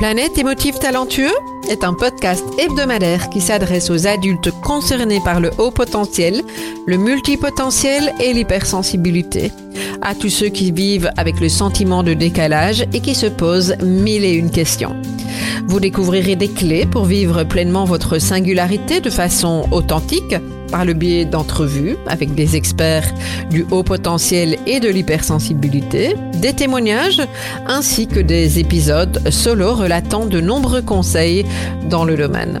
Planète émotif talentueux est un podcast hebdomadaire qui s'adresse aux adultes concernés par le haut potentiel, le multipotentiel et l'hypersensibilité. À tous ceux qui vivent avec le sentiment de décalage et qui se posent mille et une questions. Vous découvrirez des clés pour vivre pleinement votre singularité de façon authentique par le biais d'entrevues avec des experts du haut potentiel et de l'hypersensibilité, des témoignages ainsi que des épisodes solo relatant de nombreux conseils dans le domaine.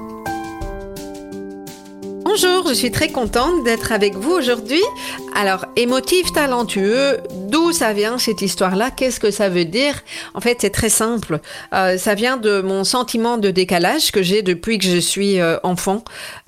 Bonjour, je suis très contente d'être avec vous aujourd'hui. Alors, émotif talentueux, d'où ça vient cette histoire-là? Qu'est-ce que ça veut dire? En fait, c'est très simple. Euh, ça vient de mon sentiment de décalage que j'ai depuis que je suis euh, enfant.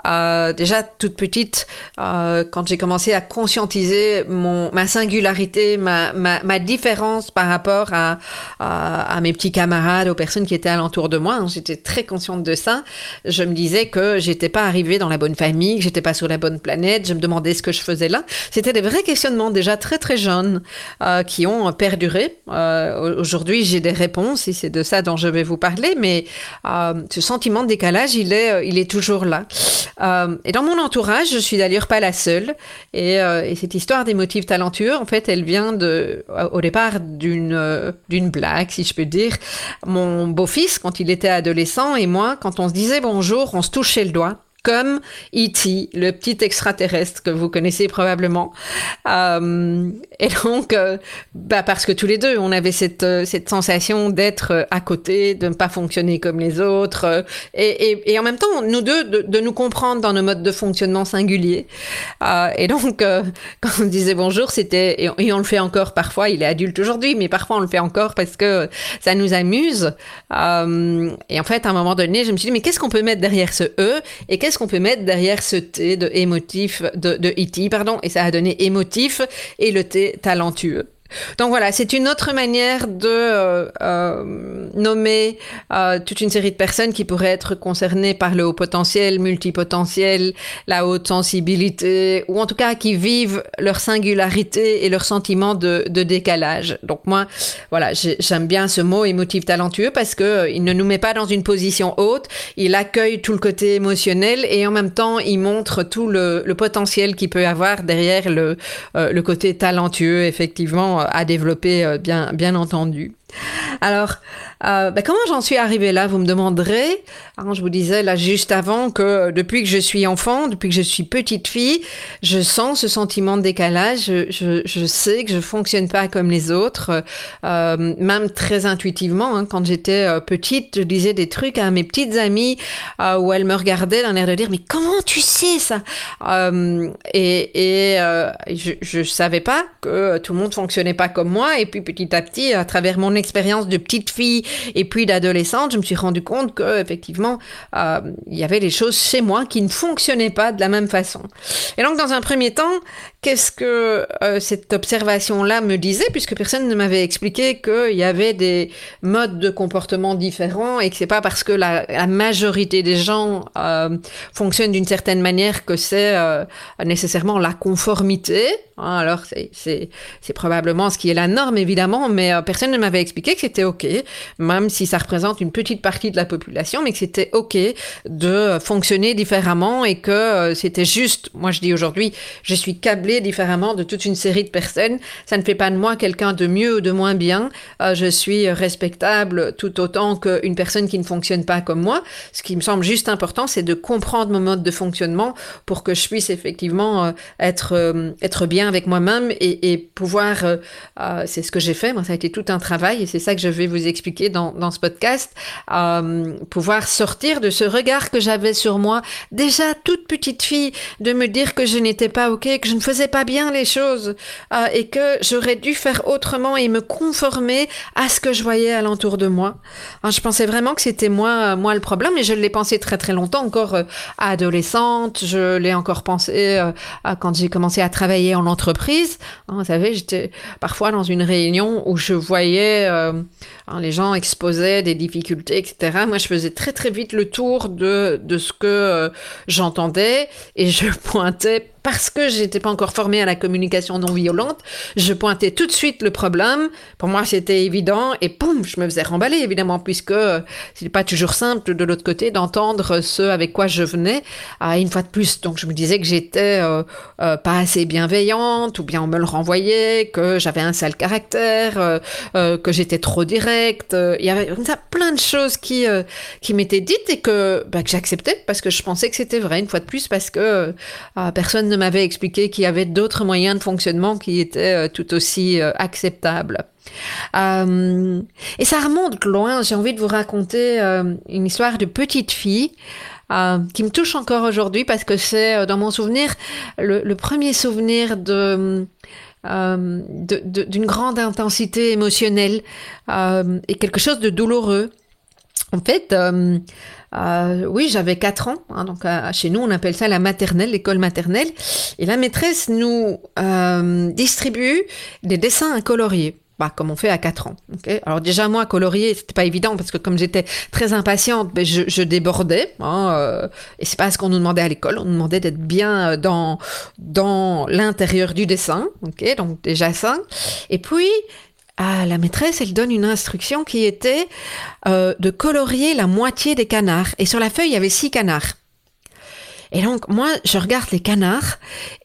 Euh, déjà toute petite, quand j'ai commencé à conscientiser mon ma singularité, ma, différence par rapport à, mes petits camarades, aux personnes qui étaient alentour de moi, hein, j'étais très consciente de ça. Je me disais que j'étais pas arrivée dans la bonne famille que j'étais pas sur la bonne planète, je me demandais ce que je faisais là. C'était des vrais questionnements déjà très très jeunes euh, qui ont perduré. Euh, Aujourd'hui, j'ai des réponses et c'est de ça dont je vais vous parler, mais euh, ce sentiment de décalage, il est, il est toujours là. Et dans mon entourage, je suis d'ailleurs pas la seule. Et, et cette histoire des motifs talentueux, en fait, elle vient de, au départ d'une d'une blague, si je peux dire. Mon beau-fils, quand il était adolescent, et moi, quand on se disait bonjour, on se touchait le doigt comme E.T., le petit extraterrestre que vous connaissez probablement. Euh, et donc, euh, bah parce que tous les deux, on avait cette, euh, cette sensation d'être à côté, de ne pas fonctionner comme les autres, et, et, en même temps, nous deux, de, de, nous comprendre dans nos modes de fonctionnement singuliers. Et donc, quand on disait bonjour, c'était, et, et, on le fait encore parfois, il est adulte aujourd'hui, mais parfois on le fait encore parce que ça nous amuse. et en fait, à un moment donné, je me suis dit, mais qu'est-ce qu'on peut mettre derrière ce E, et qu'on peut mettre derrière ce T de émotif, de, de E.T., pardon, et ça a donné émotif et le T talentueux. Donc voilà, c'est une autre manière de euh, euh, nommer euh, toute une série de personnes qui pourraient être concernées par le haut potentiel, multipotentiel, la haute sensibilité, ou en tout cas qui vivent leur singularité et leur sentiment de, de décalage. Donc moi, voilà, j'aime bien ce mot émotif talentueux parce que euh, il ne nous met pas dans une position haute, il accueille tout le côté émotionnel et en même temps il montre tout le, le potentiel qu'il peut avoir derrière le, euh, le côté talentueux, effectivement à développer, euh, bien, bien entendu. Alors, euh, ben comment j'en suis arrivée là, vous me demanderez. Alors, je vous disais là juste avant que depuis que je suis enfant, depuis que je suis petite fille, je sens ce sentiment de décalage. Je, sais que je fonctionne pas comme les autres, euh, même très intuitivement. Hein, quand j'étais euh, petite, je disais des trucs à mes petites amies où elles me regardaient d'un air de dire mais comment tu sais ça? Et, et je, je savais pas que tout le monde fonctionnait pas comme moi. Et puis petit à petit, à travers mon expérience de petite fille et puis d'adolescente, je me suis rendu compte que effectivement euh, il y avait des choses chez moi qui ne fonctionnaient pas de la même façon. Et donc dans un premier temps, qu'est-ce que euh, cette observation-là me disait, puisque personne ne m'avait expliqué qu'il y avait des modes de comportement différents et que c'est pas parce que la, majorité des gens euh, fonctionnent d'une certaine manière que c'est euh, nécessairement la conformité. Hein, alors c'est probablement ce qui est la norme évidemment, mais personne ne m'avait expliqué que c'était ok, même si ça représente une petite partie de la population, mais que c'était ok de fonctionner différemment et que euh, c'était juste. Moi je dis aujourd'hui, je suis câblée différemment de toute une série de personnes. Ça ne fait pas de moi quelqu'un de mieux ou de moins bien. Euh, je suis respectable tout autant qu'une personne qui ne fonctionne pas comme moi. Ce qui me semble juste important, c'est de comprendre mon mode de fonctionnement pour que je puisse effectivement euh, être être bien avec moi-même et, et, pouvoir. C'est ce que j'ai fait. Moi, ça a été tout un travail et c'est ça que je vais vous expliquer dans, dans ce podcast, euh, pouvoir sortir de ce regard que j'avais sur moi, déjà toute petite fille, de me dire que je n'étais pas OK, que je ne faisais pas bien les choses euh, et que j'aurais dû faire autrement et me conformer à ce que je voyais alentour de moi. Hein, je pensais vraiment que c'était moi, moi le problème et je l'ai pensé très très longtemps, encore euh, adolescente, je l'ai encore pensé quand j'ai commencé à travailler en entreprise. Hein, vous savez, j'étais parfois dans une réunion où je voyais euh, hein, les gens exposaient des difficultés, etc. Moi, je faisais très très vite le tour de, de ce que euh, j'entendais et je pointais parce que j'étais pas encore formée à la communication non violente, je pointais tout de suite le problème. Pour moi, c'était évident et poum, je me faisais remballer évidemment puisque euh, c'est pas toujours simple de l'autre côté d'entendre ce avec quoi je venais. une fois de plus, donc je me disais que j'étais euh, euh, pas assez bienveillante ou bien on me le renvoyait, que j'avais un sale caractère, que j'étais trop directe. Il y avait ça, plein de choses qui qui m'étaient dites et que, bah, que j'acceptais parce que je pensais que c'était vrai une fois de plus parce que personne m'avait expliqué qu'il y avait d'autres moyens de fonctionnement qui étaient euh, tout aussi euh, acceptables. Euh, et ça remonte loin. J'ai envie de vous raconter une histoire de petite fille qui me touche encore aujourd'hui parce que c'est dans mon souvenir le, premier souvenir de d'une grande intensité émotionnelle et quelque chose de douloureux. En fait, euh, oui, j'avais 4 ans. Hein, donc euh, chez nous, on appelle ça la maternelle, l'école maternelle. Et la maîtresse nous euh, distribue des dessins à colorier. Bah, comme on fait à 4 ans. Alors déjà moi colorier c'était pas évident parce que comme j'étais très impatiente, ben, je, je, débordais. Hein, euh, et c'est pas ce qu'on nous demandait à l'école. On nous demandait d'être bien dans dans l'intérieur du dessin. Ok, donc déjà ça. Et puis ah, la maîtresse, elle donne une instruction qui était euh, de colorier la moitié des canards. Et sur la feuille, il y avait six canards. Et donc, moi, je regarde les canards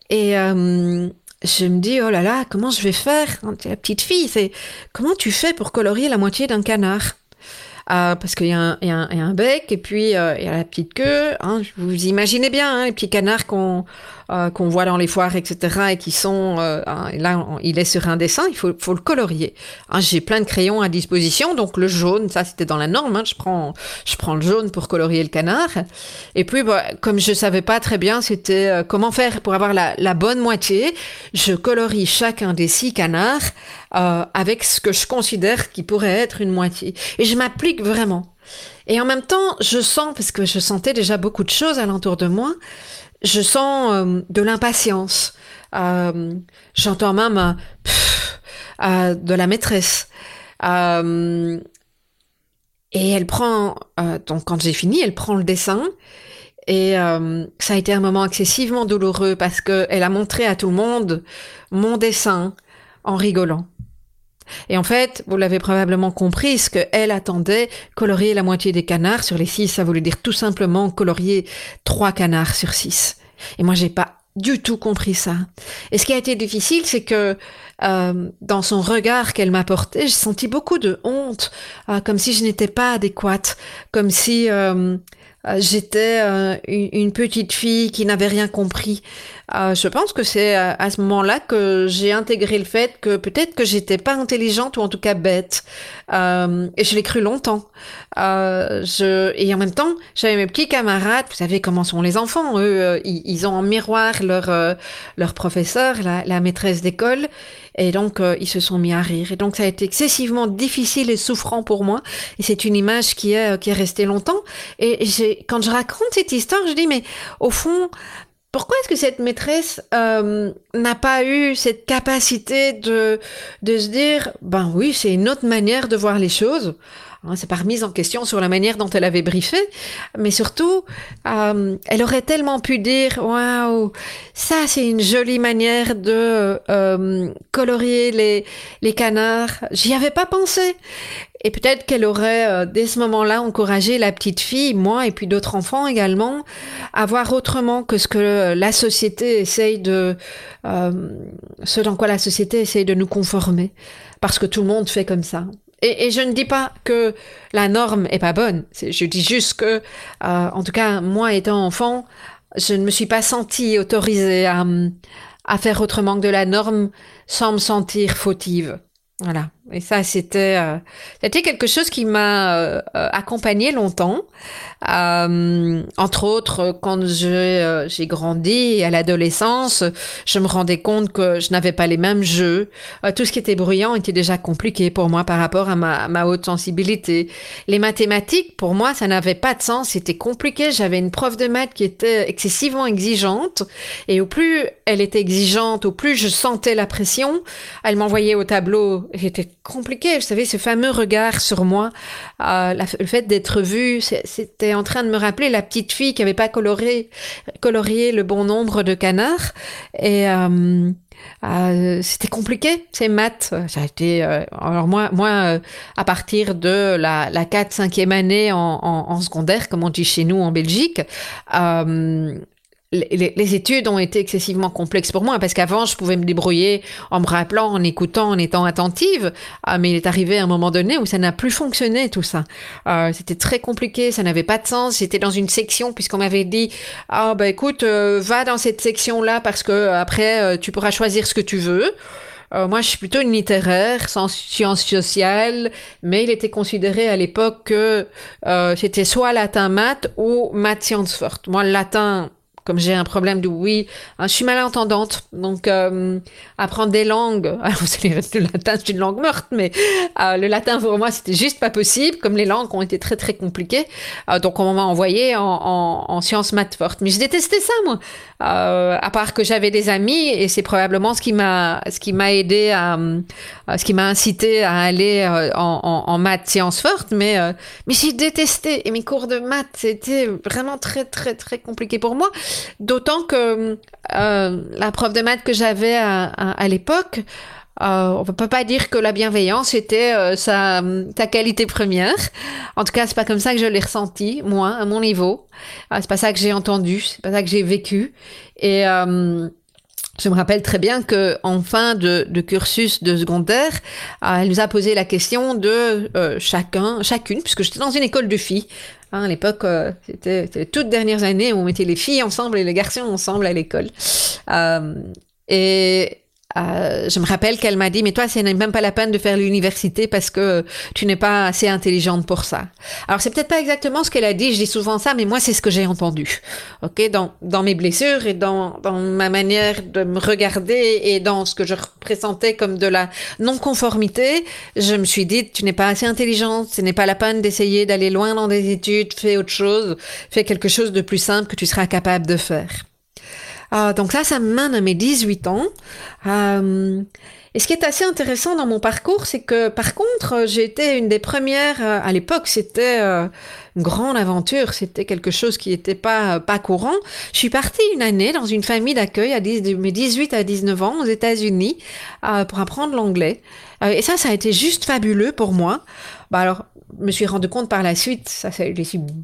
et euh, je me dis, oh là là, comment je vais faire? La petite fille, c'est comment tu fais pour colorier la moitié d'un canard? Euh, parce qu'il y, y, y, a un bec et puis il y a la petite queue. Hein, vous imaginez bien, hein, les petits canards qu'on euh, voit dans les foires, etc., et qui sont euh, hein, là, il est sur un dessin, il faut, faut le colorier. Hein, J'ai plein de crayons à disposition, donc le jaune, ça c'était dans la norme. Hein, je prends, je prends le jaune pour colorier le canard. Et puis, bah, comme je savais pas très bien, c'était euh, comment faire pour avoir la, la, bonne moitié. Je colorie chacun des six canards euh, avec ce que je considère qui pourrait être une moitié, et je m'applique vraiment. Et en même temps, je sens, parce que je sentais déjà beaucoup de choses alentour de moi, je sens euh, de l'impatience. Euh, J'entends même euh, de la maîtresse. Euh, et elle prend, donc quand j'ai fini, elle prend le dessin. Et ça a été un moment excessivement douloureux parce qu'elle a montré à tout le monde mon dessin en rigolant. Et en fait, vous l'avez probablement compris, ce qu'elle attendait, colorier la moitié des canards sur les six, ça voulait dire tout simplement colorier trois canards sur six. Et moi, j'ai pas du tout compris ça. Et ce qui a été difficile, c'est que euh, dans son regard qu'elle m'a porté, j'ai senti beaucoup de honte, euh, comme si je n'étais pas adéquate, comme si euh, j'étais euh, une petite fille qui n'avait rien compris. Euh, je pense que c'est à ce moment-là que j'ai intégré le fait que peut-être que j'étais pas intelligente ou en tout cas bête. et je l'ai cru longtemps. Et en même temps, j'avais mes petits camarades. Vous savez comment sont les enfants. Eux, ils, ont en miroir leur professeur, la maîtresse d'école. Et donc, ils se sont mis à rire. Et donc, ça a été excessivement difficile et souffrant pour moi. Et c'est une image qui est, qui est restée longtemps. Et quand je raconte cette histoire, je dis, mais au fond, pourquoi est-ce que cette maîtresse euh, n'a pas eu cette capacité de, de se dire, ben oui, c'est une autre manière de voir les choses? C'est pas remise en question sur la manière dont elle avait briefé, mais surtout, euh, elle aurait tellement pu dire waouh, ça c'est une jolie manière de euh, colorier les les canards. J'y avais pas pensé. Et peut-être qu'elle aurait, euh, dès ce moment-là, encouragé la petite fille, moi et puis d'autres enfants également, à voir autrement que ce que la société essaye de, ce dans quoi la société essaye de nous conformer, parce que tout le monde fait comme ça. Et, je ne dis pas que la norme est pas bonne. Je dis juste que, euh, en tout cas, moi étant enfant, je ne me suis pas sentie autorisée à, à faire autrement que de la norme sans me sentir fautive. Voilà. Et ça, c'était euh, c'était quelque chose qui m'a euh, accompagné longtemps. Euh, entre autres, quand j'ai j'ai grandi à l'adolescence, je me rendais compte que je n'avais pas les mêmes jeux. tout ce qui était bruyant était déjà compliqué pour moi par rapport à ma, ma haute sensibilité. Les mathématiques, pour moi, ça n'avait pas de sens. C'était compliqué. J'avais une prof de maths qui était excessivement exigeante. Et au plus elle était exigeante, au plus je sentais la pression. Elle m'envoyait au tableau. J'étais compliqué. Vous savez, ce fameux regard sur moi, euh, le fait d'être vue, c'était en train de me rappeler la petite fille qui n'avait pas coloré, colorié le bon nombre de canards. Et euh, euh, c'était compliqué, ces maths. Ça a été, alors moi, moi, à partir de la, la 4 5e année en, en, en, secondaire, comme on dit chez nous en Belgique, les, études ont été excessivement complexes pour moi parce qu'avant je pouvais me débrouiller en me rappelant, en écoutant, en étant attentive. Ah, mais il est arrivé un moment donné où ça n'a plus fonctionné tout ça. Euh, C'était très compliqué, ça n'avait pas de sens. J'étais dans une section puisqu'on m'avait dit ah bah écoute euh, va dans cette section là parce que euh, après euh, tu pourras choisir ce que tu veux. moi, je suis plutôt une littéraire, sans sciences sociales, mais il était considéré à l'époque que c'était soit latin maths ou maths sciences fortes. Moi, le latin, comme j'ai un problème de oui, hein, je suis malentendante, donc euh, apprendre des langues, alors le latin c'est une langue morte, mais euh, le latin pour moi c'était juste pas possible, comme les langues ont été très très compliquées, euh, donc on m'a envoyé en, en, en, sciences maths fortes, mais je détestais ça moi, à part que j'avais des amis et c'est probablement ce qui m'a ce qui m'a aidé à, ce qui m'a incité à aller en, maths sciences fortes, mais mais j'ai détesté. Et mes cours de maths c'était vraiment très très très compliqué pour moi. D'autant que euh, la prof de maths que j'avais à, à, l'époque, euh, on ne peut pas dire que la bienveillance était euh, sa, ta qualité première. En tout cas, c'est pas comme ça que je l'ai ressenti, moi, à mon niveau. Euh, c'est pas ça que j'ai entendu, c'est pas ça que j'ai vécu. Et euh, je me rappelle très bien que en fin de, de cursus de secondaire, elle nous a posé la question de chacun, chacune, puisque j'étais dans une école de filles, Hein, à l'époque, euh, c'était les toutes dernières années où on mettait les filles ensemble et les garçons ensemble à l'école. Euh, et euh, je me rappelle qu'elle m'a dit, mais toi, ce n'est même pas la peine de faire l'université parce que tu n'es pas assez intelligente pour ça. Alors, c'est peut-être pas exactement ce qu'elle a dit, je dis souvent ça, mais moi, c'est ce que j'ai entendu. OK? Dans, dans mes blessures et dans, dans ma manière de me regarder et dans ce que je représentais comme de la non-conformité, je me suis dit, tu n'es pas assez intelligente, ce n'est pas la peine d'essayer d'aller loin dans des études, fais autre chose, fais quelque chose de plus simple que tu seras capable de faire. Euh, donc ça, ça mène à mes 18 ans. Euh, et ce qui est assez intéressant dans mon parcours, c'est que par contre, j'ai été une des premières, euh, à l'époque, c'était une grande aventure, c'était quelque chose qui n'était pas, pas courant. Je suis partie une année dans une famille d'accueil à de mes 18 à 19 ans aux États-Unis pour apprendre l'anglais. et ça, ça a été juste fabuleux pour moi. Bah alors, me suis rendu compte par la suite, ça c'est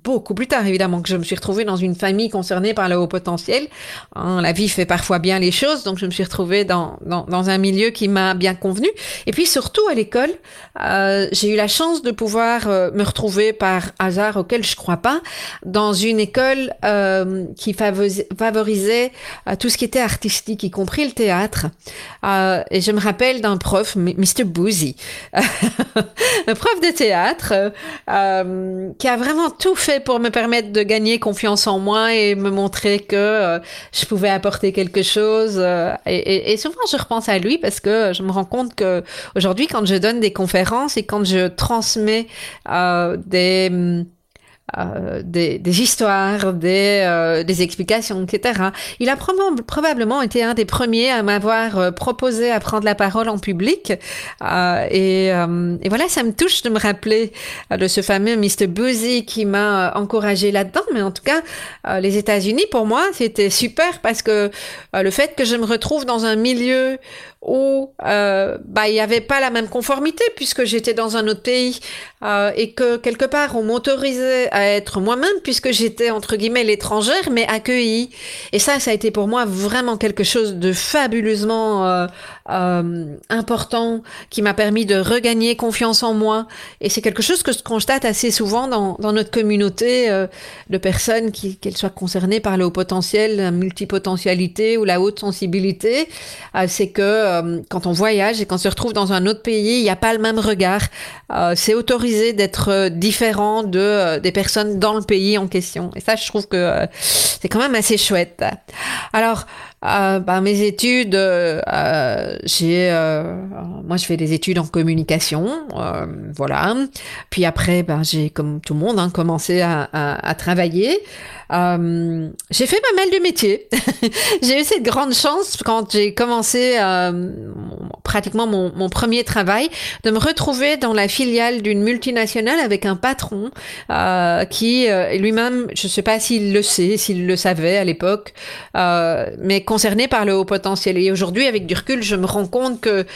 beaucoup plus tard évidemment, que je me suis retrouvée dans une famille concernée par le haut potentiel. Hein, la vie fait parfois bien les choses, donc je me suis retrouvée dans, dans, un milieu qui m'a bien convenu. Et puis surtout à l'école, euh, j'ai eu la chance de pouvoir euh, me retrouver par hasard auquel je crois pas, dans une école euh, qui favorisait euh, tout ce qui était artistique, y compris le théâtre. Et je me rappelle d'un prof, Mr. Boozy, un prof de théâtre euh, euh, qui a vraiment tout fait pour me permettre de gagner confiance en moi et me montrer que euh, je pouvais apporter quelque chose. Et, et, souvent, je repense à lui parce que je me rends compte que aujourd'hui, quand je donne des conférences et quand je transmets des euh, des, histoires, des, euh, explications, etc. Il a probablement été un des premiers à m'avoir euh, proposé à prendre la parole en public. Et, voilà, ça me touche de me rappeler de ce fameux Mr. Boozy qui m'a encouragé là-dedans. Mais en tout cas, les États-Unis, pour moi, c'était super parce que le fait que je me retrouve dans un milieu où bah il n'y avait pas la même conformité puisque j'étais dans un autre pays et que quelque part on m'autorisait à être moi-même puisque j'étais entre guillemets l'étrangère mais accueillie. Et ça, ça a été pour moi vraiment quelque chose de fabuleusement euh, euh, important qui m'a permis de regagner confiance en moi. Et c'est quelque chose que je constate assez souvent dans, dans notre communauté euh, de personnes qui qu'elles soient concernées par le haut potentiel, la multipotentialité ou la haute sensibilité, c'est que quand on voyage et qu'on se retrouve dans un autre pays, il n'y a pas le même regard. c'est autorisé d'être différent de des personnes dans le pays en question. Et ça, je trouve que c'est quand même assez chouette. Alors, euh, bah, mes études, euh, j'ai, euh, moi je fais des études en communication, euh, voilà. Puis après, ben j'ai comme tout le monde hein, commencé à, à, travailler. Euh, j'ai fait pas mal de métiers. j'ai eu cette grande chance quand j'ai commencé euh, pratiquement mon, mon, premier travail de me retrouver dans la filiale d'une multinationale avec un patron euh, qui euh, lui-même, je ne sais pas s'il le sait, s'il le savait à l'époque, euh, mais par le haut potentiel. Et aujourd'hui, avec du recul, je me rends compte que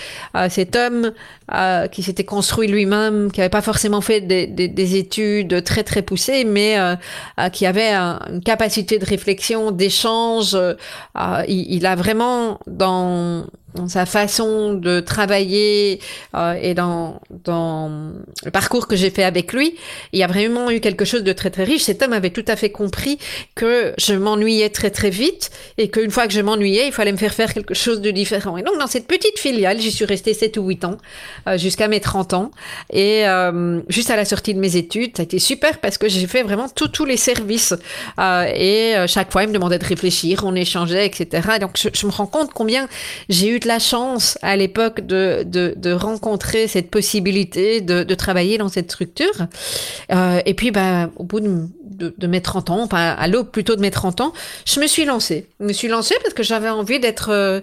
cet homme qui s'était construit lui-même, qui n'avait pas forcément fait des, des, des, études très très poussées, mais qui avait un, une capacité de réflexion, d'échange. Euh, il, a vraiment dans dans sa façon de travailler euh, et dans, dans le parcours que j'ai fait avec lui, il y a vraiment eu quelque chose de très très riche. Cet homme avait tout à fait compris que je m'ennuyais très très vite et qu'une fois que je m'ennuyais, il fallait me faire faire quelque chose de différent. Et donc dans cette petite filiale, j'y suis restée 7 ou 8 ans, euh, jusqu'à mes 30 ans. Et euh, juste à la sortie de mes études, ça a été super parce que j'ai fait vraiment tous les services. Euh, et euh, chaque fois, il me demandait de réfléchir, on échangeait, etc. Et donc je, je me rends compte combien j'ai eu la chance à l'époque de, de, rencontrer cette possibilité de, de travailler dans cette structure. Euh, et puis, bah, au bout de, de, mes 30 ans, enfin à l'aube plutôt de mes 30 ans, je me suis lancée. Je me suis lancée parce que j'avais envie d'être euh,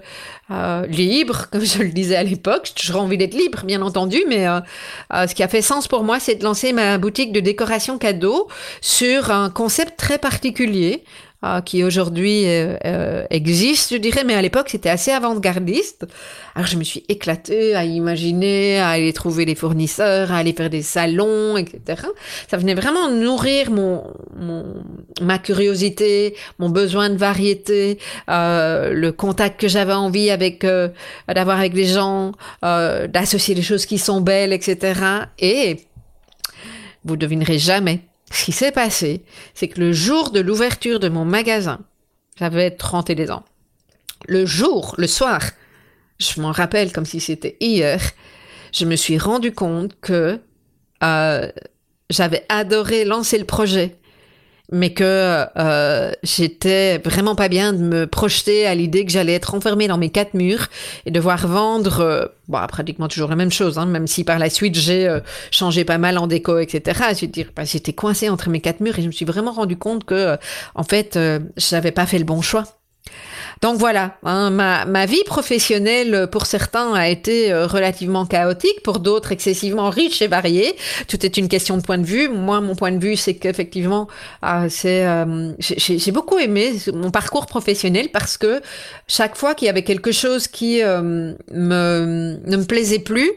euh, libre, comme je le disais à l'époque. J'ai toujours envie d'être libre, bien entendu, mais ce qui a fait sens pour moi, c'est de lancer ma boutique de décoration cadeau sur un concept très particulier euh, qui aujourd'hui euh, euh, existe, je dirais, mais à l'époque c'était assez avant-gardiste. Alors je me suis éclatée à imaginer, à aller trouver les fournisseurs, à aller faire des salons, etc. Ça venait vraiment nourrir mon, ma curiosité, mon besoin de variété, euh, le contact que j'avais envie avec d'avoir avec les gens, d'associer les choses qui sont belles, etc. Et vous devinerez jamais ce qui s'est passé, c'est que le jour de l'ouverture de mon magasin, j'avais 31 ans. Le jour, le soir, je m'en rappelle comme si c'était hier, je me suis rendu compte que euh, j'avais adoré lancer le projet, mais que euh, j'étais vraiment pas bien de me projeter à l'idée que j'allais être enfermée dans mes quatre murs et devoir vendre euh, pratiquement toujours la même chose, hein, même si par la suite j'ai euh, changé pas mal en déco, etc. Je bah, j'étais coincée entre mes quatre murs et je me suis vraiment rendu compte que, euh, en fait, euh, j'avais pas fait le bon choix. Donc voilà, hein, ma, ma, vie professionnelle pour certains a été euh, relativement chaotique, pour d'autres excessivement riche et variée. Tout est une question de point de vue. Moi, mon point de vue, c'est qu'effectivement, euh, c'est euh, j'ai beaucoup aimé mon parcours professionnel parce que chaque fois qu'il y avait quelque chose qui euh, me, ne me plaisait plus,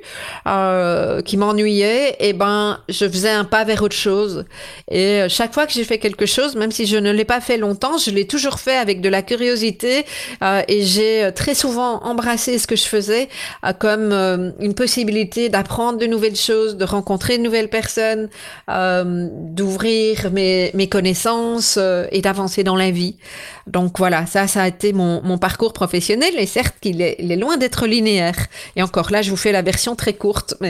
euh, qui m'ennuyait, et eh ben je faisais un pas vers autre chose. Et chaque fois que j'ai fait quelque chose, même si je ne l'ai pas fait longtemps, je l'ai toujours fait avec de la curiosité euh, et j'ai euh, très souvent embrassé ce que je faisais euh, comme une possibilité d'apprendre de nouvelles choses, de rencontrer de nouvelles personnes, d'ouvrir mes, mes connaissances et d'avancer dans la vie. Donc voilà, ça, ça a été mon, mon parcours professionnel et certes qu'il est, loin d'être linéaire. Et encore là, je vous fais la version très courte.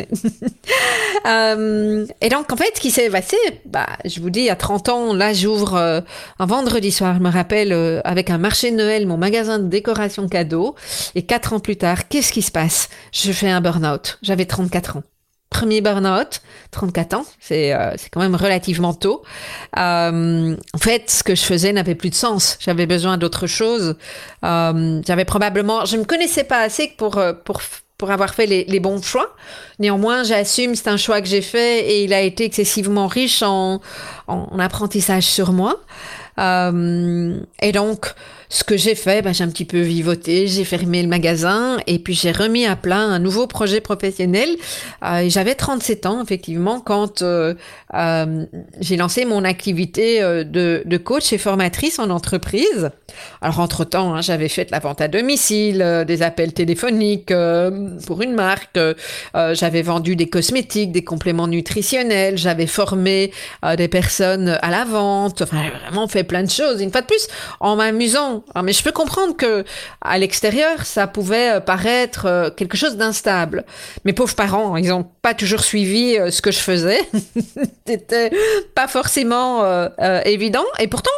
Et donc en fait, ce qui s'est passé, bah, je vous dis, à 30 ans, là, j'ouvre un vendredi soir, je me rappelle, avec un marché de Noël, mon magasin de décoration cadeau. Et quatre ans plus tard, qu'est-ce qui se passe? Je fais un burn-out. J'avais 34 ans. Premier burn-out, 34 ans, c'est euh, quand même relativement tôt. Euh, en fait, ce que je faisais n'avait plus de sens. J'avais besoin d'autre chose. Euh, J'avais probablement, je me connaissais pas assez pour euh, pour pour avoir fait les, les bons choix. Néanmoins, j'assume, c'est un choix que j'ai fait et il a été excessivement riche en, en apprentissage sur moi. Euh, et donc, ce que j'ai fait, ben, j'ai un petit peu vivoté, j'ai fermé le magasin et puis j'ai remis à plat un nouveau projet professionnel. Euh, J'avais 37 ans, effectivement, quand euh, euh, j'ai lancé mon activité euh, de, de, coach et formatrice en entreprise. Alors, entre-temps, hein, j'avais fait de la vente à domicile, euh, des appels téléphoniques pour une marque, j'avais vendu des cosmétiques, des compléments nutritionnels, j'avais formé des personnes à la vente, enfin, j'ai vraiment fait plein de choses. Une fois de plus, en m'amusant. Ah, mais je peux comprendre que à l'extérieur, ça pouvait paraître quelque chose d'instable. Mes pauvres parents, ils n'ont pas toujours suivi ce que je faisais. C'était pas forcément euh, euh, évident. Et pourtant,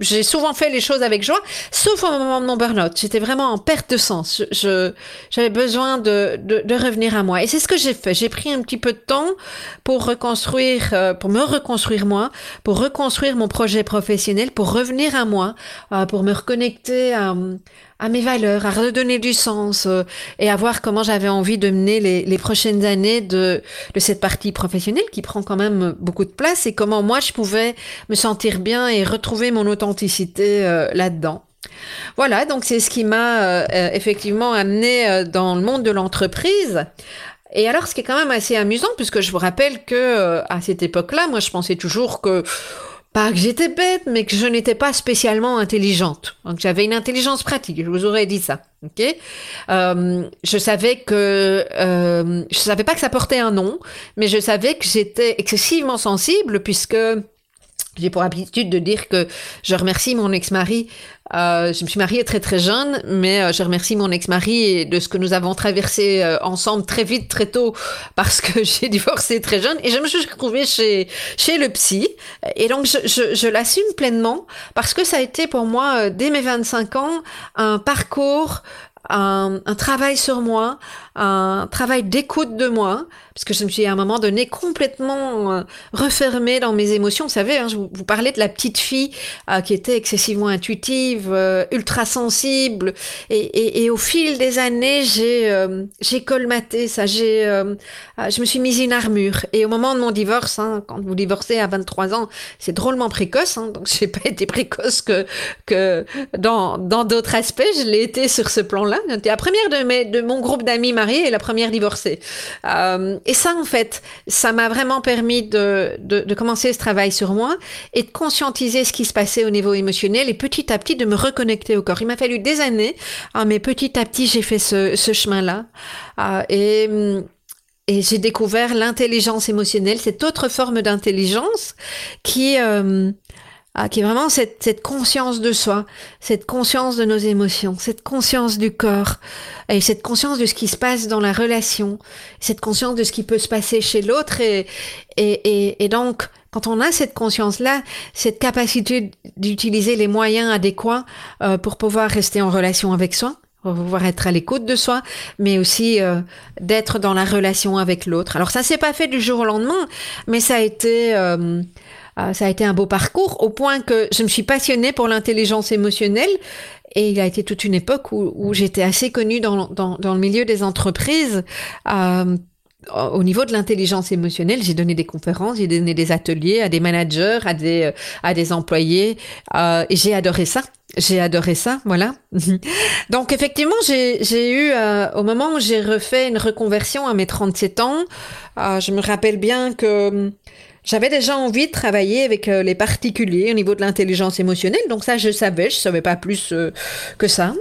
j'ai souvent fait les choses avec joie, sauf au moment de mon burn-out. J'étais vraiment en perte de sens. Je, j'avais besoin de, de, revenir à moi. Et c'est ce que j'ai fait. J'ai pris un petit peu de temps pour reconstruire, euh, pour me reconstruire moi, pour reconstruire mon projet professionnel, pour revenir à moi, euh, pour me reconnecter à, à mes valeurs, à redonner du sens euh, et à voir comment j'avais envie de mener les, prochaines années de, cette partie professionnelle qui prend quand même beaucoup de place et comment moi je pouvais me sentir bien et retrouver mon authenticité euh, là-dedans. Voilà, donc c'est ce qui m'a euh, effectivement amené dans le monde de l'entreprise. Et alors, ce qui est quand même assez amusant, puisque je vous rappelle que à cette époque-là, moi, je pensais toujours que pas que j'étais bête, mais que je n'étais pas spécialement intelligente. Donc j'avais une intelligence pratique, je vous aurais dit ça. Ok? Euh, Je savais que euh, je savais pas que ça portait un nom, mais je savais que j'étais excessivement sensible puisque j'ai pour habitude de dire que je remercie mon ex-mari. Euh, je me suis mariée très très jeune, mais euh, je remercie mon ex-mari de ce que nous avons traversé euh, ensemble très vite, très tôt, parce que j'ai divorcé très jeune et je me suis retrouvée chez chez le psy. Et donc je, je, je l'assume pleinement parce que ça a été pour moi dès mes 25 ans un parcours, un, un travail sur moi, un travail d'écoute de moi, parce que je me suis à un moment donné complètement euh, refermée dans mes émotions. Vous savez, hein, je vous, parlais de la petite fille euh, qui était excessivement intuitive, euh, ultra sensible, et, et, au fil des années, j'ai j'ai colmaté ça. J'ai je me suis mise une armure. Et au moment de mon divorce, hein, quand vous divorcez à 23 ans, c'est drôlement précoce. Hein, donc j'ai pas été précoce que que dans dans d'autres aspects. Je l'ai été sur ce plan-là. La première de mes de mon groupe d'amis et la première divorcée. Euh, et ça, en fait, ça m'a vraiment permis de, de, commencer ce travail sur moi et de conscientiser ce qui se passait au niveau émotionnel et petit à petit de me reconnecter au corps. Il m'a fallu des années, hein, mais petit à petit, j'ai fait ce, ce chemin-là. Euh, et et j'ai découvert l'intelligence émotionnelle, cette autre forme d'intelligence qui euh, ah, qui est vraiment cette, cette conscience de soi, cette conscience de nos émotions, cette conscience du corps, et cette conscience de ce qui se passe dans la relation, cette conscience de ce qui peut se passer chez l'autre. Et, et, et, donc, quand on a cette conscience-là, cette capacité d'utiliser les moyens adéquats euh, pour pouvoir rester en relation avec soi, pour pouvoir être à l'écoute de soi, mais aussi euh, d'être dans la relation avec l'autre. Alors ça s'est pas fait du jour au lendemain, mais ça a été euh, euh, ça a été un beau parcours au point que je me suis passionnée pour l'intelligence émotionnelle. Et il a été toute une époque où, j'étais assez connue dans, dans, dans, le milieu des entreprises. Euh, au niveau de l'intelligence émotionnelle, j'ai donné des conférences, j'ai donné des ateliers à des managers, à des, à des employés, euh, et j'ai adoré ça. J'ai adoré ça, voilà. Donc effectivement, j'ai eu, au moment où j'ai refait une reconversion à mes 37 ans, je me rappelle bien que j'avais déjà envie de travailler avec euh, les particuliers au niveau de l'intelligence émotionnelle, donc ça je savais, je savais pas plus euh, que ça.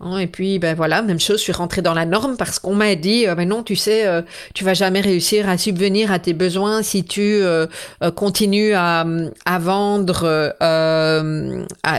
Hein, et puis, ben voilà, même chose, je suis rentrée dans la norme parce qu'on m'a dit, euh, ben non, tu sais, euh, tu vas jamais réussir à subvenir à tes besoins si tu euh, continues à, à vendre,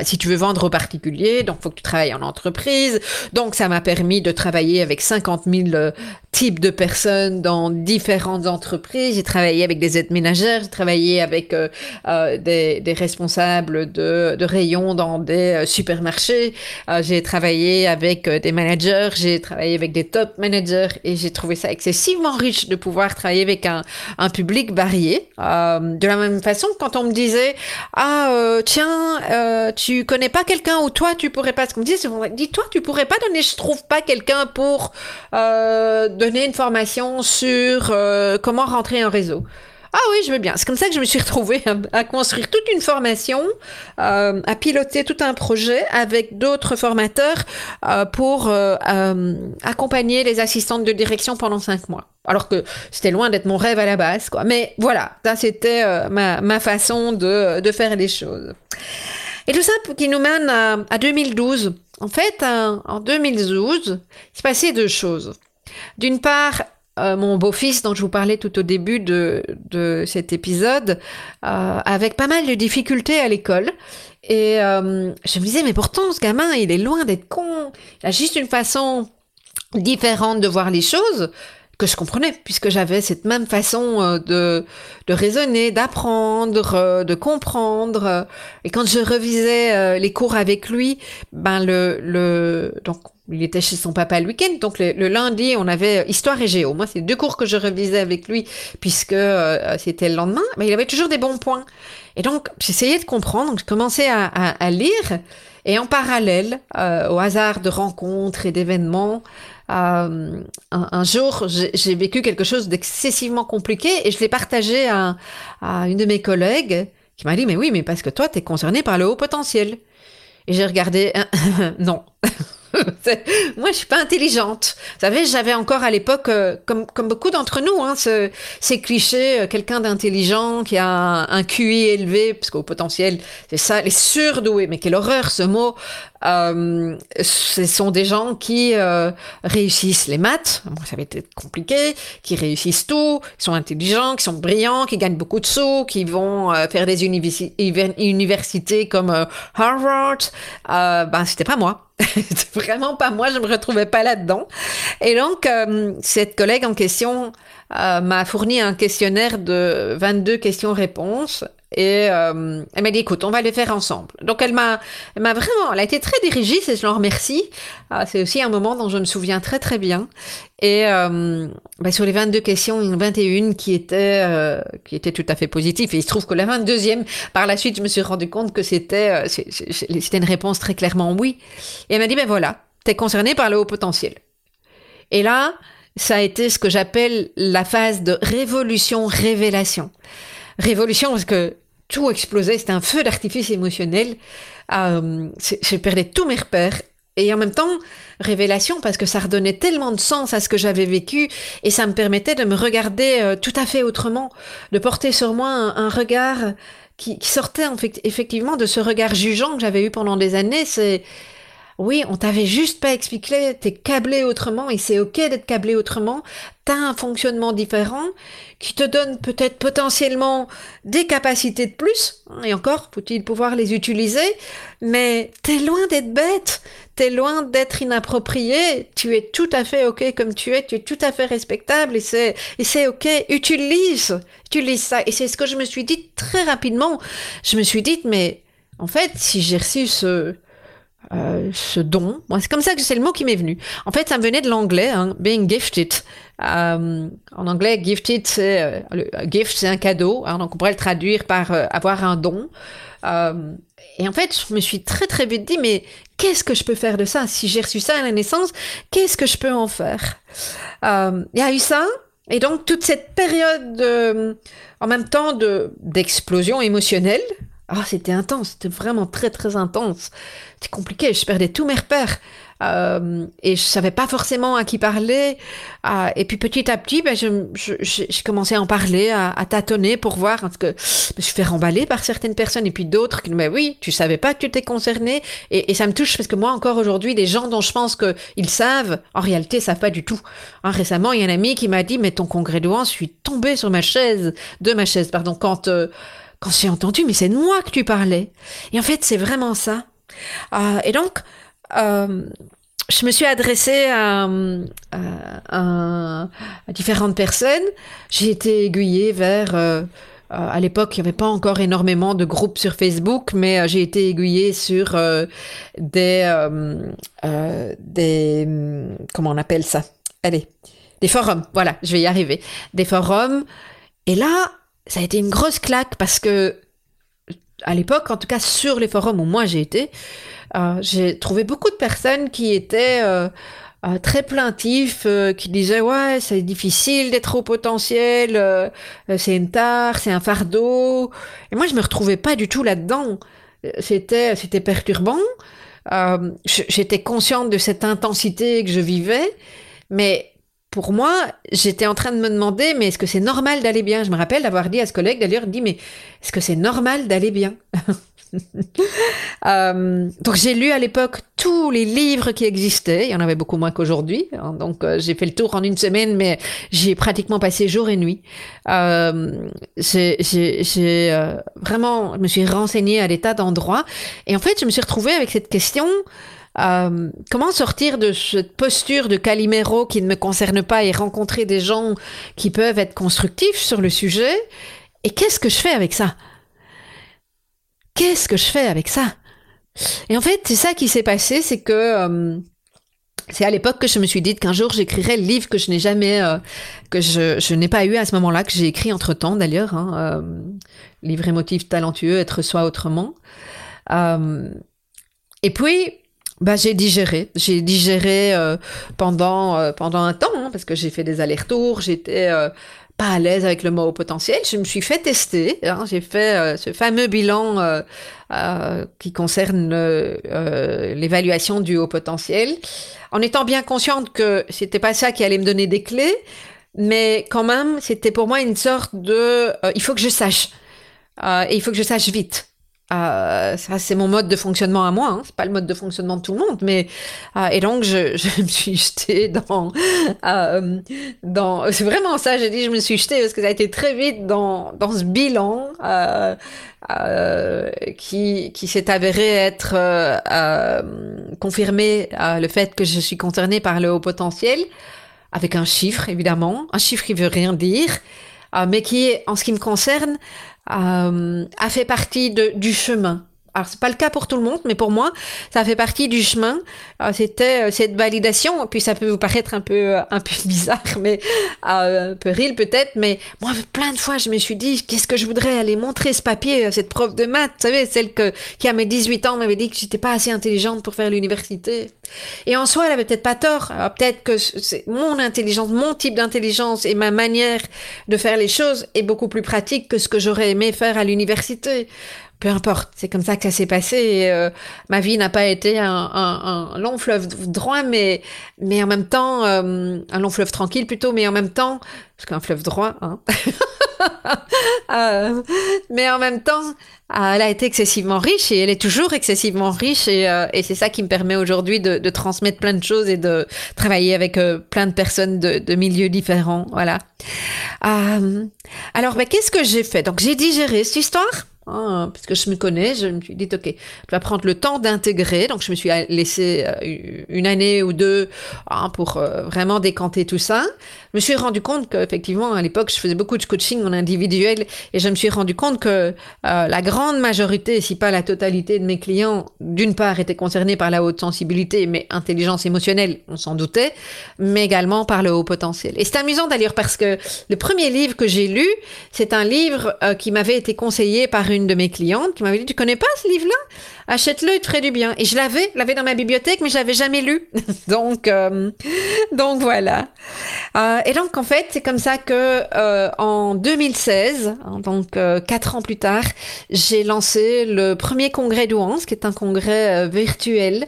si tu veux vendre aux particuliers. Donc, faut que tu travailles en entreprise. Donc, ça m'a permis de travailler avec 50 000 types de personnes dans différentes entreprises. J'ai travaillé avec des aides ménagères, j'ai travaillé avec des, des, responsables de, de rayons dans des supermarchés. j'ai travaillé avec euh, des managers, j'ai travaillé avec des top managers et j'ai trouvé ça excessivement riche de pouvoir travailler avec un, public varié. Euh, de la même façon, quand on me disait ah euh, tiens euh, tu connais pas quelqu'un ou toi tu pourrais pas, ce qu'on me dit, dis-toi tu pourrais pas donner, je trouve pas quelqu'un pour donner une formation sur comment rentrer un réseau. Ah oui, je veux bien. C'est comme ça que je me suis retrouvée à, construire toute une formation, euh, à piloter tout un projet avec d'autres formateurs euh, pour euh, accompagner les assistantes de direction pendant cinq mois. Alors que c'était loin d'être mon rêve à la base, quoi. Mais voilà, ça c'était ma, ma, façon de, de, faire les choses. Et tout ça qui nous mène à, à 2012. En fait, en 2012, il s'est passé deux choses. D'une part, euh, mon beau-fils dont je vous parlais tout au début de, cet épisode, euh, avec pas mal de difficultés à l'école. Et euh, je me disais, mais pourtant, ce gamin, il est loin d'être con. Il a juste une façon différente de voir les choses que je comprenais, puisque j'avais cette même façon de, de raisonner, d'apprendre, de comprendre. Et quand je revisais les cours avec lui, ben le, le donc il était chez son papa le week-end, donc le, lundi, on avait histoire et géo. Moi, c'est deux cours que je revisais avec lui, puisque euh, c'était le lendemain, mais il avait toujours des bons points. Et donc, j'essayais de comprendre, donc je commençais à, lire, et en parallèle, euh, au hasard de rencontres et d'événements, euh, un, jour, j'ai vécu quelque chose d'excessivement compliqué, et je l'ai partagé à, à une de mes collègues, qui m'a dit, mais oui, mais parce que toi, tu es concerné par le haut potentiel. Et j'ai regardé, non. Moi, je suis pas intelligente. Vous savez, j'avais encore à l'époque, euh, comme, beaucoup d'entre nous, hein, ce, ces clichés, euh, quelqu'un d'intelligent qui a un, QI élevé, parce qu'au potentiel, c'est ça, les surdoués. Mais quelle horreur ce mot. Euh, ce sont des gens qui réussissent les maths, bon, ça va être compliqué, qui réussissent tout, qui sont intelligents, qui sont brillants, qui gagnent beaucoup de sous, qui vont faire des universités comme Harvard. ben, c'était pas moi. vraiment pas moi, je me retrouvais pas là-dedans. Et donc, euh, cette collègue en question euh, m'a fourni un questionnaire de 22 questions-réponses et euh, elle m'a dit, écoute, on va les faire ensemble. Donc elle m'a, m'a vraiment, elle a été très dirigiste et je l'en remercie. Ah, c'est aussi un moment dont je me souviens très très bien. Et euh, bah, sur les 22 questions, il y en a 21 qui étaient, euh, qui étaient tout à fait positives. Et il se trouve que la 22e, par la suite, je me suis rendu compte que c'était, c'était une réponse très clairement oui. Et elle m'a dit, ben voilà, t'es concerné par le haut potentiel. Et là, ça a été ce que j'appelle la phase de révolution-révélation révolution parce que tout explosait, c'était un feu d'artifice émotionnel. Euh, je perdais tous mes repères. Et en même temps, révélation parce que ça redonnait tellement de sens à ce que j'avais vécu et ça me permettait de me regarder euh, tout à fait autrement, de porter sur moi un, regard qui, sortait en fait, effectivement de ce regard jugeant que j'avais eu pendant des années. C'est oui, on t'avait juste pas expliqué, t'es câblé autrement et c'est ok d'être câblé autrement. T'as un fonctionnement différent qui te donne peut-être potentiellement des capacités de plus. Et encore, faut-il pouvoir les utiliser. Mais t'es loin d'être bête. T'es loin d'être inapproprié. Tu es tout à fait ok comme tu es. Tu es tout à fait respectable et c'est, et c'est ok. Utilise, utilise ça. Et c'est ce que je me suis dit très rapidement. Je me suis dit, mais en fait, si j'ai reçu ce, euh, ce don. Moi, c'est comme ça que c'est le mot qui m'est venu. En fait, ça me venait de l'anglais, hein, being gifted. Euh, en anglais, gifted, c'est euh, gift, c'est un cadeau. Hein, donc, on pourrait le traduire par avoir un don. et en fait, je me suis très très vite dit, mais qu'est-ce que je peux faire de ça? Si j'ai reçu ça à la naissance, qu'est-ce que je peux en faire? Il y a eu ça. Et donc toute cette période, en même temps, de d'explosion émotionnelle, ah, c'était intense, c'était vraiment très très intense. C'était compliqué, je perdais tous mes repères. Euh, et je savais pas forcément à qui parler. Euh, et puis petit à petit, ben, je, je, j'ai commencé à en parler, à, à, tâtonner pour voir, parce que je me suis fait remballer par certaines personnes et puis d'autres qui me disent, oui, tu savais pas que tu étais concerné. Et, et, ça me touche parce que moi encore aujourd'hui, les gens dont je pense qu'ils savent, en réalité, savent pas du tout. Hein, récemment, il y a un ami qui m'a dit, mais ton congrès de je suis tombée sur ma chaise, de ma chaise, pardon, quand... Euh, quand j'ai entendu, mais c'est de moi que tu parlais. Et en fait, c'est vraiment ça. Euh, et donc, euh, je me suis adressée à, à, différentes personnes. J'ai été aiguillée vers... Euh, à l'époque, il n'y avait pas encore énormément de groupes sur Facebook, mais j'ai été aiguillée sur des, des... Comment on appelle ça? Allez, des forums. Voilà, je vais y arriver. Des forums. Et là, ça a été une grosse claque parce que à l'époque, en tout cas sur les forums où moi j'ai été, euh, j'ai trouvé beaucoup de personnes qui étaient euh, très plaintif qui disait ouais c'est difficile d'être au potentiel, c'est une tare, c'est un fardeau. Et moi je me retrouvais pas du tout là-dedans. C'était c'était perturbant. J'étais consciente de cette intensité que je vivais, mais pour moi, j'étais en train de me demander, mais est-ce que c'est normal d'aller bien? Je me rappelle d'avoir dit à ce collègue, d'ailleurs, dit, mais est-ce que c'est normal d'aller bien? Euh, Donc j'ai lu à l'époque tous les livres qui existaient, il y en avait beaucoup moins qu'aujourd'hui, hein. donc euh, j'ai fait le tour en une semaine, mais j'ai pratiquement passé jour et nuit. Euh, j'ai vraiment, je me suis renseignée à l'état d'endroit, et en fait je me suis retrouvée avec cette question euh, comment sortir de cette posture de Calimero qui ne me concerne pas et rencontrer des gens qui peuvent être constructifs sur le sujet? Et qu'est-ce que je fais avec ça? Qu'est-ce que je fais avec ça? Et en fait, c'est ça qui s'est passé, c'est que euh, c'est à l'époque que je me suis dit qu'un jour j'écrirais le livre que je n'ai jamais, euh, que je, n'ai pas eu à ce moment-là, que j'ai écrit entre temps d'ailleurs, hein, livre émotif talentueux, être soi autrement. et puis bah, j'ai digéré. J'ai digéré euh, pendant, euh, pendant un temps, hein, parce que j'ai fait des allers-retours, j'étais euh, pas à l'aise avec le mot au potentiel. Je me suis fait tester. Hein, j'ai fait ce fameux bilan qui concerne l'évaluation du haut potentiel, en étant bien consciente que c'était pas ça qui allait me donner des clés, mais quand même, c'était pour moi une sorte de il faut que je sache. et il faut que je sache vite. Euh, ça, c'est mon mode de fonctionnement à moi. Hein. C'est pas le mode de fonctionnement de tout le monde, mais euh, et donc je, je, me suis jetée dans euh, dans. C'est vraiment ça. J'ai dit je me suis jetée parce que ça a été très vite dans dans ce bilan euh, euh, qui qui s'est avéré être confirmé le fait que je suis concernée par le haut potentiel avec un chiffre évidemment, un chiffre qui veut rien dire, mais qui en ce qui me concerne euh, a fait partie de, du chemin. Alors c'est pas le cas pour tout le monde, mais pour moi, ça fait partie du chemin. C'était euh, cette validation. Puis ça peut vous paraître un peu euh, un peu bizarre, mais euh, un peu rire peut-être. Mais moi, plein de fois, je me suis dit, qu'est-ce que je voudrais aller montrer ce papier à cette prof de maths, vous savez, celle que qui à mes 18 ans m'avait dit que j'étais pas assez intelligente pour faire l'université. Et en soi, elle avait peut-être pas tort. Peut-être que c'est mon intelligence, mon type d'intelligence et ma manière de faire les choses est beaucoup plus pratique que ce que j'aurais aimé faire à l'université peu importe, c'est comme ça que ça s'est passé. Euh, ma vie n'a pas été un, un, un, long fleuve droit, mais mais en même temps euh, un long fleuve tranquille plutôt, mais en même temps parce qu'un fleuve droit, hein. euh, mais en même temps, elle a été excessivement riche et elle est toujours excessivement riche et, et c'est ça qui me permet aujourd'hui de, de, transmettre plein de choses et de travailler avec plein de personnes de, de, milieux différents. Voilà. alors, ben, qu'est-ce que j'ai fait? Donc j'ai digéré cette histoire hein, puisque je me connais, je me suis dit, OK, tu vas prendre le temps d'intégrer. Donc, je me suis laissé euh, une année ou deux hein, pour euh, vraiment décanter tout ça. Je me suis rendu compte qu'effectivement, à l'époque, je faisais beaucoup de coaching en individuel et je me suis rendu compte que euh, la grande majorité, si pas la totalité de mes clients, d'une part, étaient concernés par la haute sensibilité, mais intelligence émotionnelle, on s'en doutait, mais également par le haut potentiel. Et c'est amusant d'ailleurs parce que le premier livre que j'ai lu, c'est un livre qui m'avait été conseillé par une une de mes clientes qui m'avait dit, tu connais pas ce livre-là? Achète-le, il te ferait du bien. Et je l'avais, l'avais dans ma bibliothèque, mais je l'avais jamais lu. donc, euh, donc voilà. Euh, et donc en fait, c'est comme ça que euh, en 2016, hein, donc quatre ans plus tard, j'ai lancé le premier congrès d'Ouance, qui est un congrès virtuel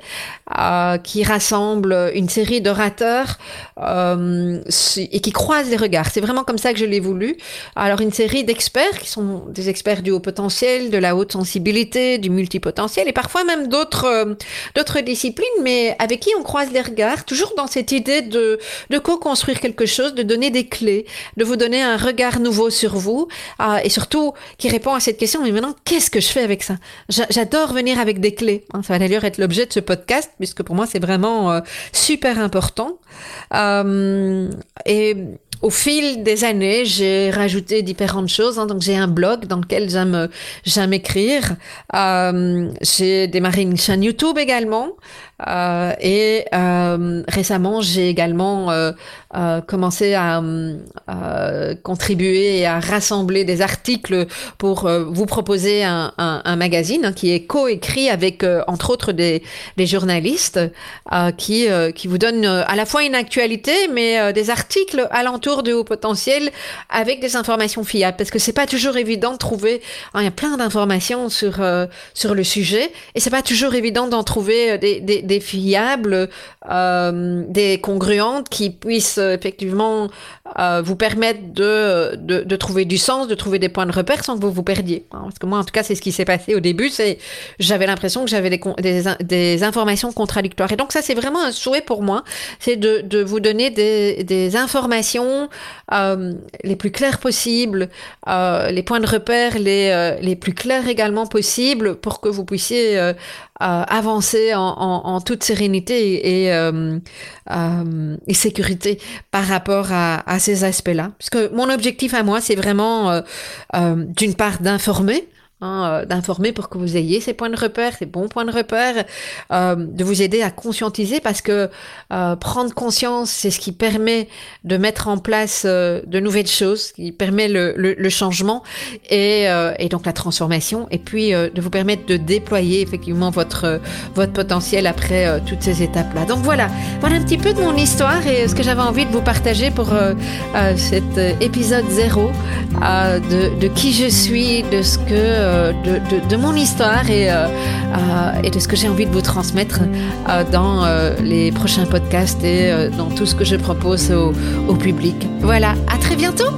qui rassemble une série d'orateurs et qui croise les regards. C'est vraiment comme ça que je l'ai voulu. Alors une série d'experts qui sont des experts du haut potentiel de la haute sensibilité, du multipotentiel et parfois même d'autres euh, d'autres disciplines, mais avec qui on croise les regards, toujours dans cette idée de, co-construire quelque chose, de donner des clés, de vous donner un regard nouveau sur vous euh, et surtout qui répond à cette question, mais maintenant, qu'est-ce que je fais avec ça? J'adore venir avec des clés. Hein. ça va d'ailleurs être l'objet de ce podcast, puisque pour moi, c'est vraiment euh, super important. Au fil des années, j'ai rajouté différentes choses. Hein. Donc, j'ai un blog dans lequel j'aime, j'aime écrire. Euh, j'ai démarré une chaîne YouTube également. Euh, et euh, récemment, j'ai également euh, commencé à contribuer et à rassembler des articles pour vous proposer un, magazine qui est coécrit avec, entre autres, des, journalistes qui, qui vous donnent à la fois une actualité, mais des articles alentour du haut potentiel avec des informations fiables. Parce que c'est pas toujours évident de trouver. Hein, il y a plein d'informations sur sur le sujet et c'est pas toujours évident d'en trouver des des fiables, euh, des congruentes qui puissent effectivement euh, vous permettre de, de, trouver du sens, de trouver des points de repère sans que vous vous perdiez. Hein, parce que moi, en tout cas, c'est ce qui s'est passé au début. C'est j'avais l'impression que j'avais des, des, informations contradictoires. Et donc ça, c'est vraiment un souhait pour moi, c'est de, de vous donner des, des informations les plus claires possibles, les points de repère les, les plus clairs également possibles pour que vous puissiez avancer en, en, toute sérénité et, euh, euh, et sécurité par rapport à, à ces aspects-là. Parce que mon objectif à moi, c'est vraiment euh, d'une part d'informer, Hein, euh, d'informer pour que vous ayez ces points de repère, ces bons points de repère, euh, de vous aider à conscientiser parce que euh, prendre conscience, c'est ce qui permet de mettre en place de nouvelles choses, qui permet le, le, changement et, et, donc la transformation, et puis de vous permettre de déployer effectivement votre votre potentiel après toutes ces étapes-là. Donc voilà, voilà un petit peu de mon histoire et ce que j'avais envie de vous partager pour cet épisode zéro de, de qui je suis, de ce que euh, de, mon histoire et, euh, euh, et de ce que j'ai envie de vous transmettre dans les prochains podcasts et dans tout ce que je propose au public. Voilà, à très bientôt